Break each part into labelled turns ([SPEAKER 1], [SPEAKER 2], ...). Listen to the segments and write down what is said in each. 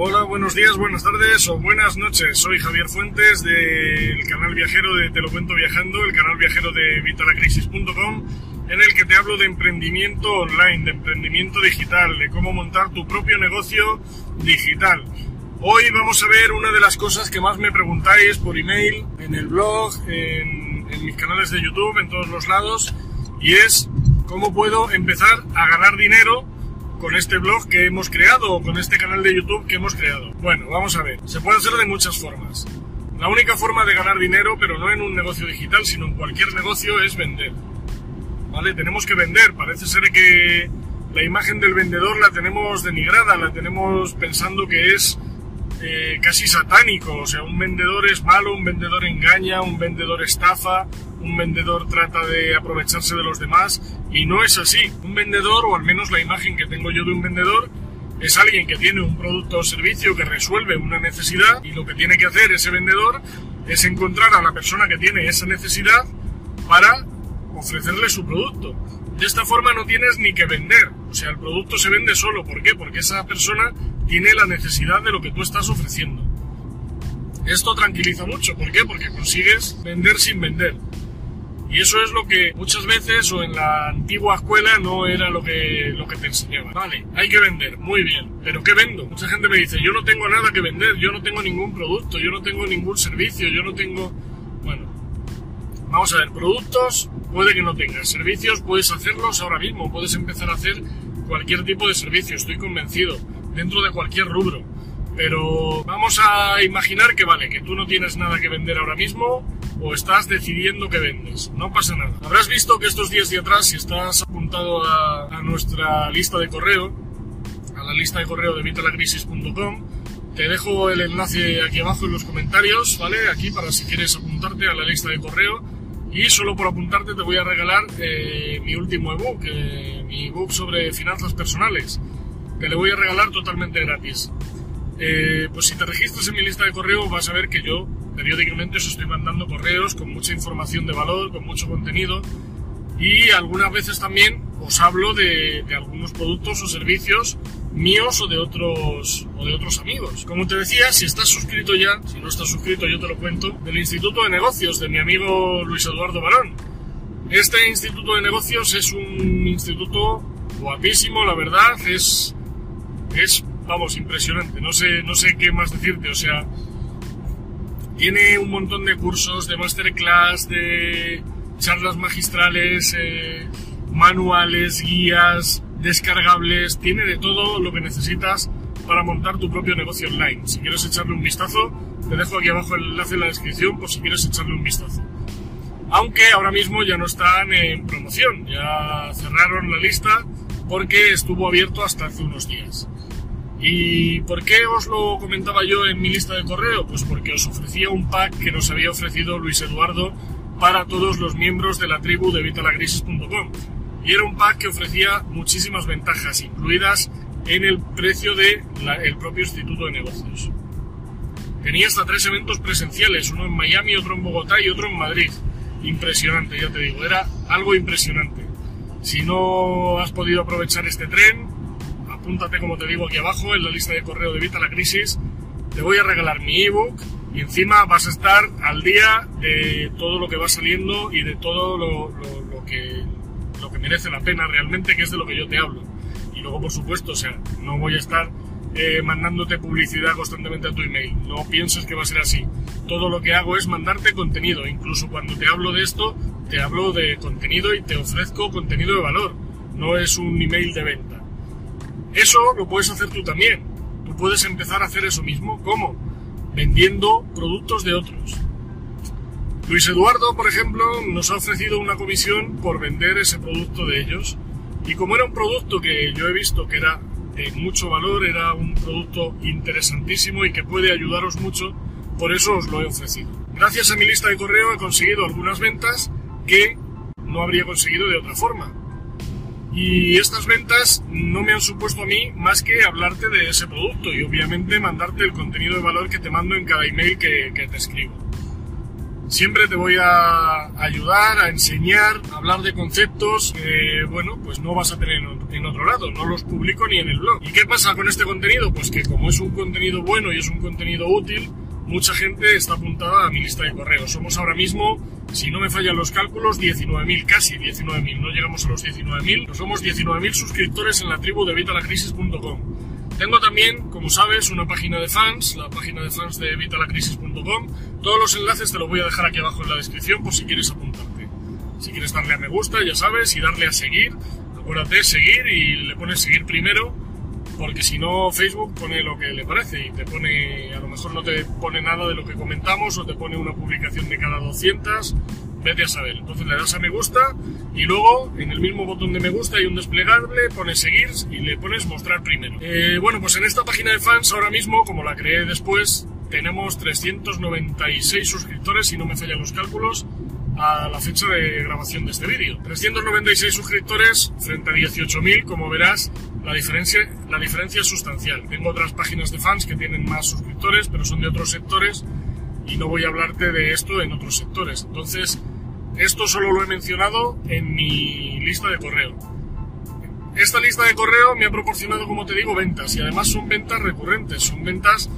[SPEAKER 1] Hola, buenos días, buenas tardes o buenas noches. Soy Javier Fuentes del canal viajero de Te lo cuento viajando, el canal viajero de vitalacrisis.com, en el que te hablo de emprendimiento online, de emprendimiento digital, de cómo montar tu propio negocio digital. Hoy vamos a ver una de las cosas que más me preguntáis por email, en el blog, en, en mis canales de YouTube, en todos los lados, y es cómo puedo empezar a ganar dinero con este blog que hemos creado o con este canal de YouTube que hemos creado. Bueno, vamos a ver. Se puede hacer de muchas formas. La única forma de ganar dinero, pero no en un negocio digital, sino en cualquier negocio, es vender. ¿Vale? Tenemos que vender. Parece ser que la imagen del vendedor la tenemos denigrada, la tenemos pensando que es eh, casi satánico. O sea, un vendedor es malo, un vendedor engaña, un vendedor estafa, un vendedor trata de aprovecharse de los demás y no es así. Un vendedor, o al menos la imagen que tengo yo de un vendedor, es alguien que tiene un producto o servicio que resuelve una necesidad y lo que tiene que hacer ese vendedor es encontrar a la persona que tiene esa necesidad para ofrecerle su producto. De esta forma no tienes ni que vender, o sea, el producto se vende solo. ¿Por qué? Porque esa persona tiene la necesidad de lo que tú estás ofreciendo. Esto tranquiliza mucho, ¿por qué? Porque consigues vender sin vender. Y eso es lo que muchas veces o en la antigua escuela no era lo que, lo que te enseñaban. Vale, hay que vender, muy bien. ¿Pero qué vendo? Mucha gente me dice, yo no tengo nada que vender, yo no tengo ningún producto, yo no tengo ningún servicio, yo no tengo... Bueno, vamos a ver, productos puede que no tengas, servicios puedes hacerlos ahora mismo, puedes empezar a hacer cualquier tipo de servicio, estoy convencido, dentro de cualquier rubro. Pero vamos a imaginar que vale, que tú no tienes nada que vender ahora mismo, o estás decidiendo que vendes. No pasa nada. Habrás visto que estos días de atrás, si estás apuntado a, nuestra lista de correo, a la lista de correo de vitalacrisis.com, te dejo el enlace aquí abajo en los comentarios, ¿vale? Aquí para si quieres apuntarte a la lista de correo. Y solo por apuntarte te voy a regalar eh, mi último ebook, eh, mi ebook sobre finanzas personales. Te lo voy a regalar totalmente gratis. Eh, pues si te registras en mi lista de correo vas a ver que yo periódicamente os estoy mandando correos con mucha información de valor, con mucho contenido y algunas veces también os hablo de, algunos productos o servicios míos o de otros o de otros amigos. Como te decía, si estás suscrito ya, si no estás suscrito yo te lo cuento, del Instituto de Negocios de mi amigo Luis Eduardo Barón. Este Instituto de Negocios es un instituto guapísimo, la verdad, es es vamos, impresionante. No sé no sé qué más decirte, o sea, tiene un montón de cursos, de masterclass, de charlas magistrales, eh, manuales, guías, descargables, tiene de todo lo que necesitas para montar tu propio negocio online. Si quieres echarle un vistazo, te dejo aquí abajo el enlace en la descripción por si quieres echarle un vistazo. Aunque ahora mismo ya no están en promoción, ya cerraron la lista porque estuvo abierto hasta hace unos días. ¿Y por qué os lo comentaba yo en mi lista de correo? Pues porque os ofrecía un pack que nos había ofrecido Luis Eduardo para todos los miembros de la tribu de vitalagrisis.com. Y era un pack que ofrecía muchísimas ventajas, incluidas en el precio del el propio Instituto de Negocios. Tenía hasta tres eventos presenciales, uno en Miami, otro en Bogotá y otro en Madrid. Impresionante, ya te digo, era algo impresionante. Si no has podido aprovechar este tren, apúntate como te digo aquí abajo en la lista de correo de Vita la Crisis. Te voy a regalar mi ebook y encima vas a estar al día de todo lo que va saliendo y de todo lo, que, lo que merece la pena realmente, que es de lo que yo te hablo. Y luego, por supuesto, o sea, no voy a estar eh, mandándote publicidad constantemente a tu email. No pienses que va a ser así. Todo lo que hago es mandarte contenido. Incluso cuando te hablo de esto, te hablo de contenido y te ofrezco contenido de valor. No es un email de venta. Eso lo puedes hacer tú también. Tú puedes empezar a hacer eso mismo. ¿Cómo? Vendiendo productos de otros. Luis Eduardo, por ejemplo, nos ha ofrecido una comisión por vender ese producto de ellos. Y como era un producto que yo he visto que era de mucho valor, era un producto interesantísimo y que puede ayudaros mucho, por eso os lo he ofrecido. Gracias a mi lista de correo he conseguido algunas ventas que no habría conseguido de otra forma. Y estas ventas no me han supuesto a mí más que hablarte de ese producto y obviamente mandarte el contenido de valor que te mando en cada email que, te escribo. Siempre te voy a ayudar, a enseñar, a hablar de conceptos que, bueno, pues no vas a tener en otro lado, no los publico ni en el blog. ¿Y qué pasa con este contenido? Pues que como es un contenido bueno y es un contenido útil, mucha gente está apuntada a mi lista de correos. Somos ahora mismo, si no me fallan los cálculos, 19.000, casi 19.000. No llegamos a los 19.000, pero somos 19.000 suscriptores en la tribu de vitalacrisis.com. Tengo también, como sabes, una página de fans, la página de fans de vitalacrisis.com. Todos los enlaces te los voy a dejar aquí abajo en la descripción por si quieres apuntarte. Si quieres darle a me gusta, ya sabes, y darle a seguir, acuérdate, seguir y le pones seguir primero, porque si no Facebook pone lo que le parece y te pone, a lo mejor no te pone nada de lo que comentamos o te pone una publicación de cada 200 vete a saber. Entonces le das a me gusta y luego en el mismo botón de me gusta hay un desplegable, pones seguir y le pones mostrar primero. Eh, bueno, pues en esta página de fans ahora mismo, como la creé después, tenemos 396 suscriptores, si no me fallan los cálculos, a la fecha de grabación de este vídeo. 396 suscriptores frente a 18.000, como verás, la diferencia, la diferencia es sustancial. Tengo otras páginas de fans que tienen más suscriptores, pero son de otros sectores y no voy a hablarte de esto en otros sectores. Entonces, esto solo lo he mencionado en mi lista de correo. Esta lista de correo me ha proporcionado, como te digo, ventas y además son ventas recurrentes, son ventas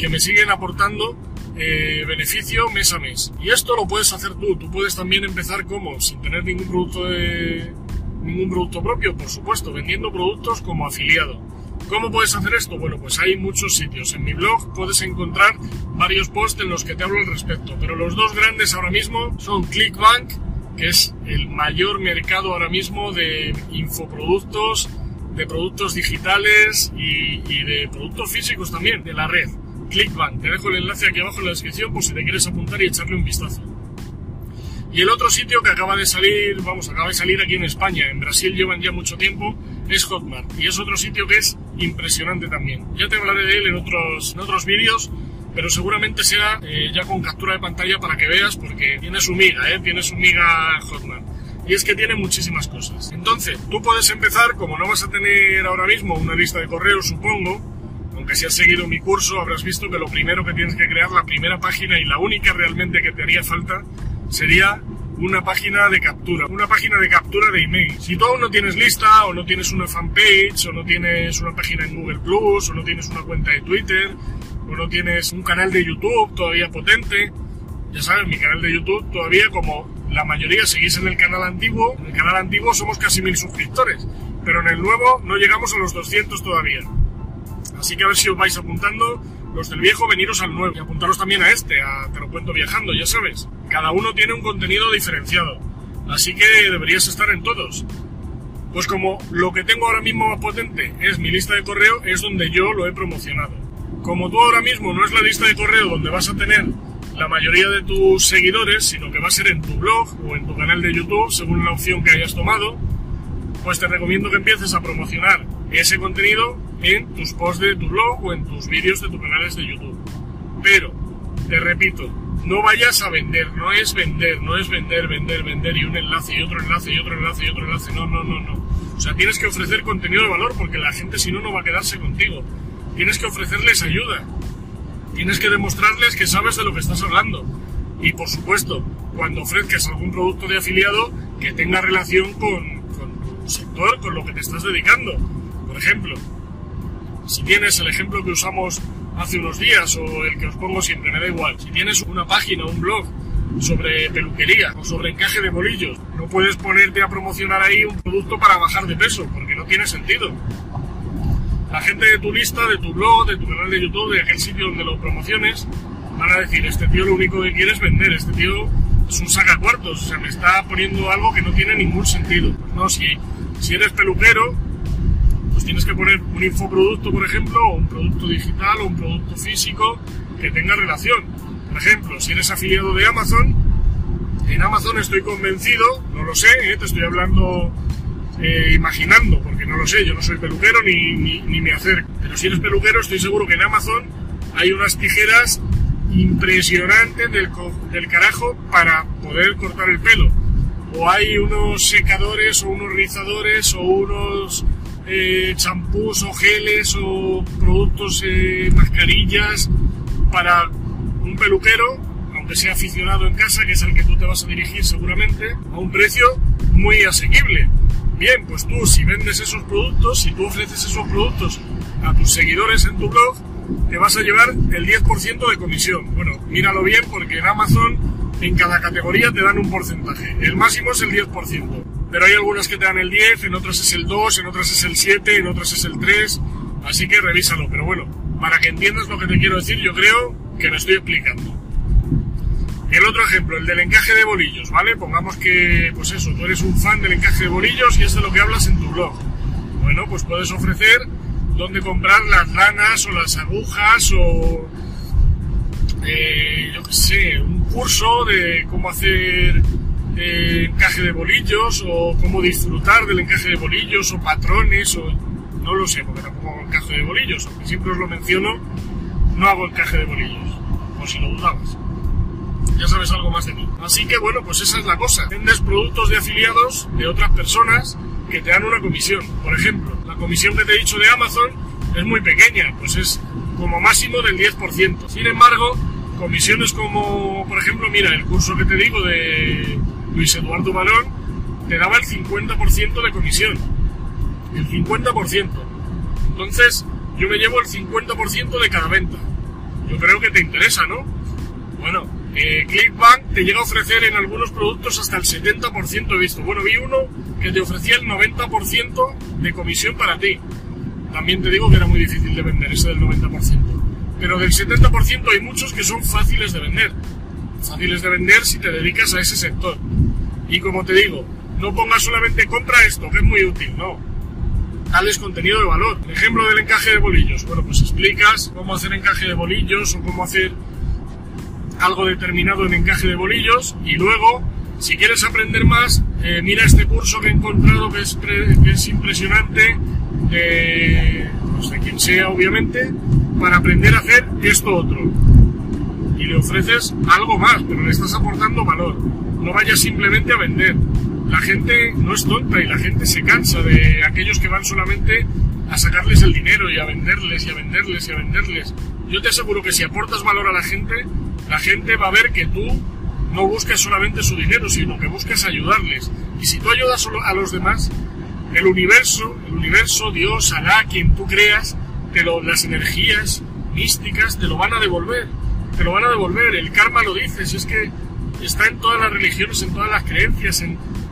[SPEAKER 1] que me siguen aportando eh, beneficio mes a mes. Y esto lo puedes hacer tú, tú puedes también empezar como, sin tener ningún producto de, ningún producto propio, por supuesto, vendiendo productos como afiliado. ¿Cómo puedes hacer esto? Bueno, pues hay muchos sitios. En mi blog puedes encontrar varios posts en los que te hablo al respecto, pero los dos grandes ahora mismo son Clickbank, que es el mayor mercado ahora mismo de infoproductos, de productos digitales y, de productos físicos también, de la red. Clickbank, te dejo el enlace aquí abajo en la descripción por si te quieres apuntar y echarle un vistazo. Y el otro sitio que acaba de salir, vamos, acaba de salir aquí en España, en Brasil llevan ya mucho tiempo, es Hotmart. Y es otro sitio que es impresionante también. Ya te hablaré de él en otros, en otros vídeos, pero seguramente sea eh, ya con captura de pantalla para que veas, porque tiene su miga, ¿eh? tiene su miga Hotmart. Y es que tiene muchísimas cosas. Entonces, tú puedes empezar, como no vas a tener ahora mismo una lista de correos, supongo, aunque si has seguido mi curso habrás visto que lo primero que tienes que crear, la primera página y la única realmente que te haría falta, sería una página de captura, una página de captura de email. Si tú aún no tienes lista, o no tienes una fanpage, o no tienes una página en Google Plus, o no tienes una cuenta de Twitter, o no tienes un canal de YouTube todavía potente, ya sabes, mi canal de YouTube todavía como la mayoría seguís en el canal antiguo, en el canal antiguo somos casi mil suscriptores, pero en el nuevo no llegamos a los 200 todavía. Así que a ver si os vais apuntando los del viejo, veniros al nuevo y apuntaros también a este, a Te lo cuento viajando, ya sabes. Cada uno tiene un contenido diferenciado, así que deberías estar en todos. Pues como lo que tengo ahora mismo más potente es mi lista de correo, es donde yo lo he promocionado. Como tú ahora mismo no es la lista de correo donde vas a tener la mayoría de tus seguidores, sino que va a ser en tu blog o en tu canal de YouTube, según la opción que hayas tomado, pues te recomiendo que empieces a promocionar ese contenido en tus posts de tu blog o en tus vídeos de tus canales de YouTube. Pero, te repito, no vayas a vender, no es vender, no es vender, vender, vender y un enlace y otro enlace y otro enlace y otro enlace, no, no, no, no. O sea, tienes que ofrecer contenido de valor porque la gente si no no va a quedarse contigo. Tienes que ofrecerles ayuda. Tienes que demostrarles que sabes de lo que estás hablando. Y por supuesto, cuando ofrezcas algún producto de afiliado que tenga relación con, con tu sector, con lo que te estás dedicando. Por ejemplo, si tienes el ejemplo que usamos hace unos días o el que os pongo siempre, me da igual. Si tienes una página, un blog sobre peluquería o sobre encaje de bolillos, no puedes ponerte a promocionar ahí un producto para bajar de peso, porque no tiene sentido. La gente de tu lista, de tu blog, de tu canal de YouTube, de aquel sitio donde lo promociones, van a decir, este tío lo único que quiere es vender, este tío es un sacacuartos, o sea, me está poniendo algo que no tiene ningún sentido. Pues no, si, si eres peluquero, pues tienes que poner un infoproducto, por ejemplo, o un producto digital o un producto físico que tenga relación. Por ejemplo, si eres afiliado de Amazon, en Amazon estoy convencido, no lo sé, eh, te estoy hablando eh, imaginando, porque no lo sé, yo no soy peluquero ni, ni, me acerco. Pero si eres peluquero, estoy seguro que en Amazon hay unas tijeras impresionantes del, del carajo para poder cortar el pelo. O hay unos secadores o unos rizadores o unos eh, champús o geles o productos, eh, mascarillas para un peluquero, aunque sea aficionado en casa, que es al que tú te vas a dirigir seguramente, a un precio muy asequible. Bien, pues tú si vendes esos productos, si tú ofreces esos productos a tus seguidores en tu blog, te vas a llevar el 10% de comisión. Bueno, míralo bien porque en Amazon en cada categoría te dan un porcentaje. El máximo es el 10%. Pero hay algunas que te dan el 10, en otras es el 2, en otras es el 7, en otras es el 3. Así que revísalo. Pero bueno, para que entiendas lo que te quiero decir, yo creo que me estoy explicando. El otro ejemplo, el del encaje de bolillos, ¿vale? Pongamos que, pues eso, tú eres un fan del encaje de bolillos y es de lo que hablas en tu blog. Bueno, pues puedes ofrecer dónde comprar las lanas o las agujas o, eh, yo qué sé, un curso de cómo hacer eh, encaje de bolillos o cómo disfrutar del encaje de bolillos o patrones o no lo sé porque tampoco hago encaje de bolillos, aunque siempre os lo menciono, no hago encaje de bolillos, o si lo dudabas. Ya sabes algo más de mí. Así que bueno, pues esa es la cosa. Vendes productos de afiliados de otras personas que te dan una comisión. Por ejemplo, la comisión que te he dicho de Amazon es muy pequeña, pues es como máximo del 10%. Sin embargo, comisiones como, por ejemplo, mira, el curso que te digo de Luis Eduardo Balón, te daba el 50% de comisión. El 50%. Entonces, yo me llevo el 50% de cada venta. Yo creo que te interesa, ¿no? Bueno, eh, Clickbank te llega a ofrecer en algunos productos hasta el 70% he visto. Bueno, vi uno que te ofrecía el 90% de comisión para ti. También te digo que era muy difícil de vender ese del 90%. Pero del 70% hay muchos que son fáciles de vender. Fáciles de vender si te dedicas a ese sector. Y como te digo, no pongas solamente compra esto, que es muy útil, no. Dales contenido de valor. Ejemplo del encaje de bolillos. Bueno, pues explicas cómo hacer encaje de bolillos o cómo hacer algo determinado en encaje de bolillos y luego, si quieres aprender más, eh, mira este curso que he encontrado que es, impresionante, de, pues de quien sea obviamente, para aprender a hacer esto otro. Y le ofreces algo más, pero le estás aportando valor. No vayas simplemente a vender. La gente no es tonta y la gente se cansa de aquellos que van solamente a sacarles el dinero y a venderles y a venderles y a venderles. Yo te aseguro que si aportas valor a la gente, la gente va a ver que tú no buscas solamente su dinero, sino que buscas ayudarles. Y si tú ayudas a los demás, el universo, el universo, Dios, Alá, quien tú creas, te las energías místicas te lo van a devolver. Te lo van a devolver. El karma lo dice, si es que está en todas las religiones, en todas las creencias,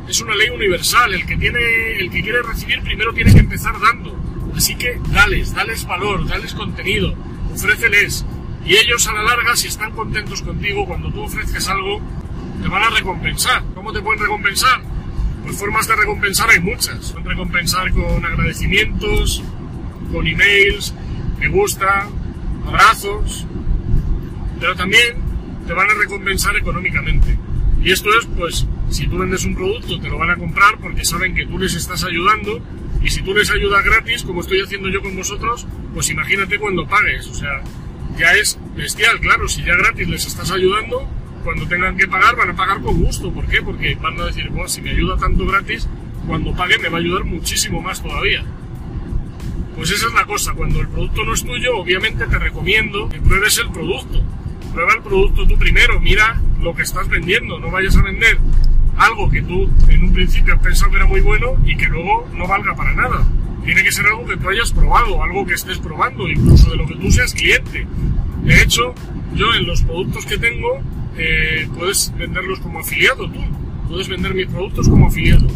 [SPEAKER 1] es una ley universal. El que tiene, el que quiere recibir primero tiene que empezar dando. Así que dales, dales valor, dales contenido, ofréceles. Y ellos a la larga, si están contentos contigo, cuando tú ofrezcas algo, te van a recompensar. ¿Cómo te pueden recompensar? Pues formas de recompensar hay muchas. Pueden recompensar con agradecimientos, con emails, me gusta, abrazos, pero también te van a recompensar económicamente. Y esto es, pues, si tú vendes un producto, te lo van a comprar porque saben que tú les estás ayudando. Y si tú les ayudas gratis, como estoy haciendo yo con vosotros, pues imagínate cuando pagues. O sea, ya es bestial, claro. Si ya gratis les estás ayudando, cuando tengan que pagar, van a pagar con gusto. ¿Por qué? Porque van a decir, bueno, si me ayuda tanto gratis, cuando pague me va a ayudar muchísimo más todavía. Pues esa es la cosa, cuando el producto no es tuyo, obviamente te recomiendo que pruebes el producto. Prueba el producto tú primero, mira lo que estás vendiendo, no vayas a vender algo que tú en un principio has pensado que era muy bueno y que luego no valga para nada. Tiene que ser algo que tú hayas probado, algo que estés probando, incluso de lo que tú seas cliente. De hecho, yo en los productos que tengo, eh, puedes venderlos como afiliado tú. Puedes vender mis productos como afiliado.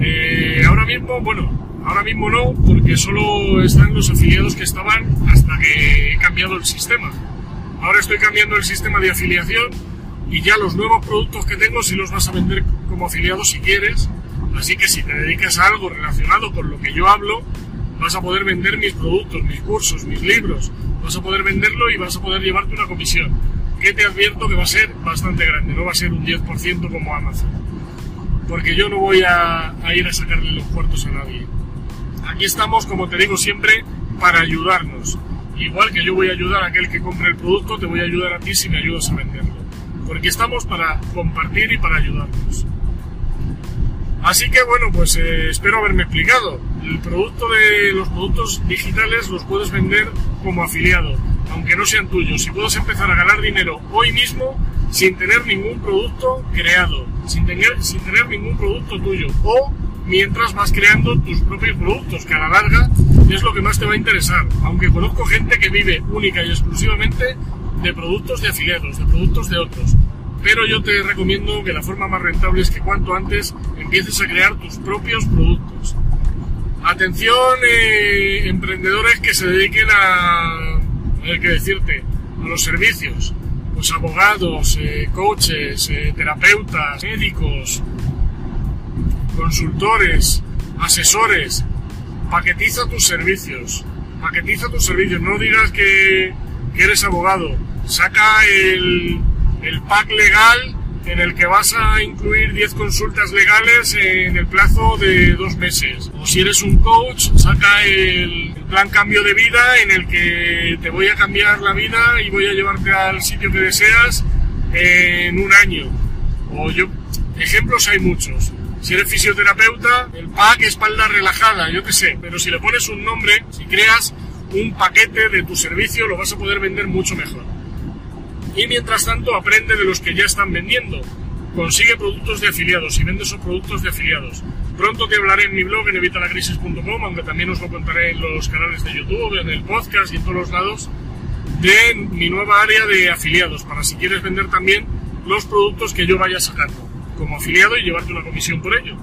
[SPEAKER 1] Eh, ahora mismo, bueno, ahora mismo no, porque solo están los afiliados que estaban hasta que he cambiado el sistema. Ahora estoy cambiando el sistema de afiliación y ya los nuevos productos que tengo si los vas a vender como afiliado si quieres. Así que si te dedicas a algo relacionado con lo que yo hablo, vas a poder vender mis productos, mis cursos, mis libros. Vas a poder venderlo y vas a poder llevarte una comisión. Que te advierto que va a ser bastante grande, no va a ser un 10% como Amazon. Porque yo no voy a, a ir a sacarle los cuartos a nadie. Aquí estamos, como te digo siempre, para ayudarnos. Igual que yo voy a ayudar a aquel que compre el producto, te voy a ayudar a ti si me ayudas a venderlo. Porque estamos para compartir y para ayudarnos. Así que bueno, pues eh, espero haberme explicado. El producto de los productos digitales los puedes vender como afiliado, aunque no sean tuyos. Si puedes empezar a ganar dinero hoy mismo, sin tener ningún producto creado, sin tener, sin tener ningún producto tuyo. O mientras vas creando tus propios productos, que a la larga es lo que más te va a interesar. Aunque conozco gente que vive única y exclusivamente de productos de afiliados, de productos de otros. Pero yo te recomiendo que la forma más rentable es que cuanto antes empieces a crear tus propios productos. Atención, eh, emprendedores que se dediquen a, decirte, a los servicios. Pues abogados, eh, coaches, eh, terapeutas, médicos, consultores, asesores. Paquetiza tus servicios. Paquetiza tus servicios. No digas que, eres abogado. Saca el, el pack legal en el que vas a incluir 10 consultas legales en el plazo de dos meses. O si eres un coach, saca el plan cambio de vida en el que te voy a cambiar la vida y voy a llevarte al sitio que deseas en un año. O yo, ejemplos hay muchos. Si eres fisioterapeuta, el pack espalda relajada, yo qué sé, pero si le pones un nombre, si creas un paquete de tu servicio, lo vas a poder vender mucho mejor. Y mientras tanto, aprende de los que ya están vendiendo. Consigue productos de afiliados y vende esos productos de afiliados. Pronto te hablaré en mi blog en evitalacrisis.com, aunque también os lo contaré en los canales de YouTube, en el podcast y en todos los lados, de mi nueva área de afiliados, para si quieres vender también los productos que yo vaya sacando como afiliado y llevarte una comisión por ello.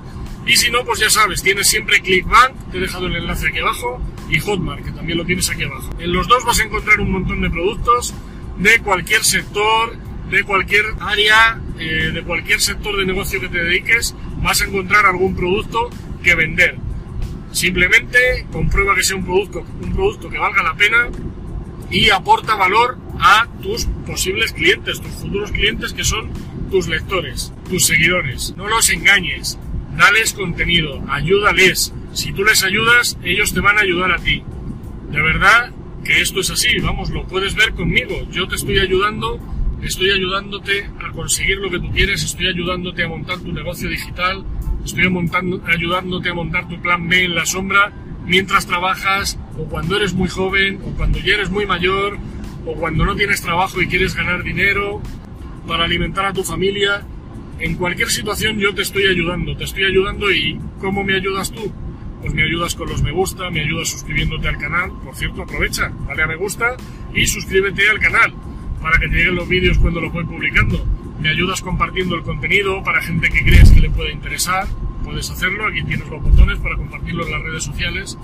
[SPEAKER 1] Y si no, pues ya sabes, tienes siempre ClickBank, te he dejado el enlace aquí abajo, y Hotmart, que también lo tienes aquí abajo. En los dos vas a encontrar un montón de productos de cualquier sector, de cualquier área, eh, de cualquier sector de negocio que te dediques, vas a encontrar algún producto que vender. Simplemente comprueba que sea un producto, un producto que valga la pena y aporta valor a tus posibles clientes, tus futuros clientes que son tus lectores, tus seguidores. No los engañes, dales contenido, ayúdales. Si tú les ayudas, ellos te van a ayudar a ti. De verdad que esto es así, vamos, lo puedes ver conmigo. Yo te estoy ayudando, estoy ayudándote a conseguir lo que tú quieres, estoy ayudándote a montar tu negocio digital, estoy montando, ayudándote a montar tu plan B en la sombra mientras trabajas o cuando eres muy joven o cuando ya eres muy mayor o cuando no tienes trabajo y quieres ganar dinero para alimentar a tu familia. En cualquier situación yo te estoy ayudando, te estoy ayudando y ¿cómo me ayudas tú? Pues me ayudas con los me gusta, me ayudas suscribiéndote al canal. Por cierto, aprovecha, dale a me gusta y suscríbete al canal para que te lleguen los vídeos cuando lo voy publicando. Me ayudas compartiendo el contenido para gente que crees que le pueda interesar. Puedes hacerlo, aquí tienes los botones para compartirlo en las redes sociales.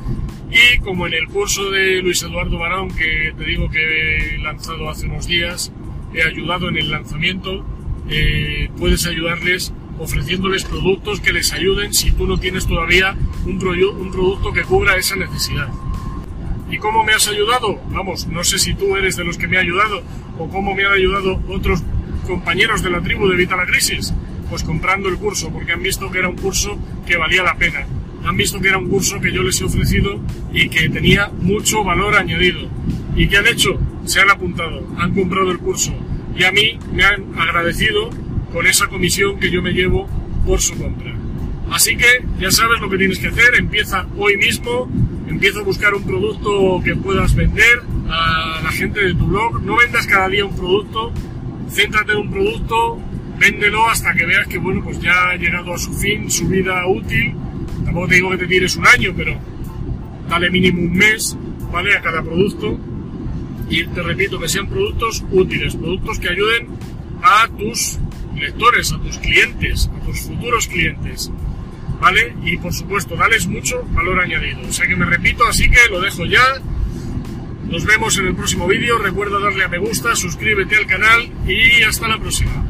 [SPEAKER 1] Y como en el curso de Luis Eduardo Barón, que te digo que he lanzado hace unos días, he ayudado en el lanzamiento, eh, puedes ayudarles ofreciéndoles productos que les ayuden si tú no tienes todavía un, un producto que cubra esa necesidad. ¿Y cómo me has ayudado? Vamos, no sé si tú eres de los que me ha ayudado o cómo me han ayudado otros compañeros de la tribu de Evita la Crisis. Pues comprando el curso, porque han visto que era un curso que valía la pena. Han visto que era un curso que yo les he ofrecido y que tenía mucho valor añadido. ¿Y qué han hecho? Se han apuntado, han comprado el curso y a mí me han agradecido con esa comisión que yo me llevo por su compra. Así que ya sabes lo que tienes que hacer, empieza hoy mismo, empieza a buscar un producto que puedas vender a la gente de tu blog, no vendas cada día un producto, céntrate en un producto, véndelo hasta que veas que bueno, pues ya ha llegado a su fin, su vida útil, tampoco te digo que te tires un año, pero dale mínimo un mes, ¿vale? A cada producto y te repito que sean productos útiles, productos que ayuden a tus lectores, a tus clientes, a tus futuros clientes. ¿Vale? Y por supuesto, dales mucho valor añadido. O sea que me repito, así que lo dejo ya. Nos vemos en el próximo vídeo. Recuerda darle a me gusta, suscríbete al canal y hasta la próxima.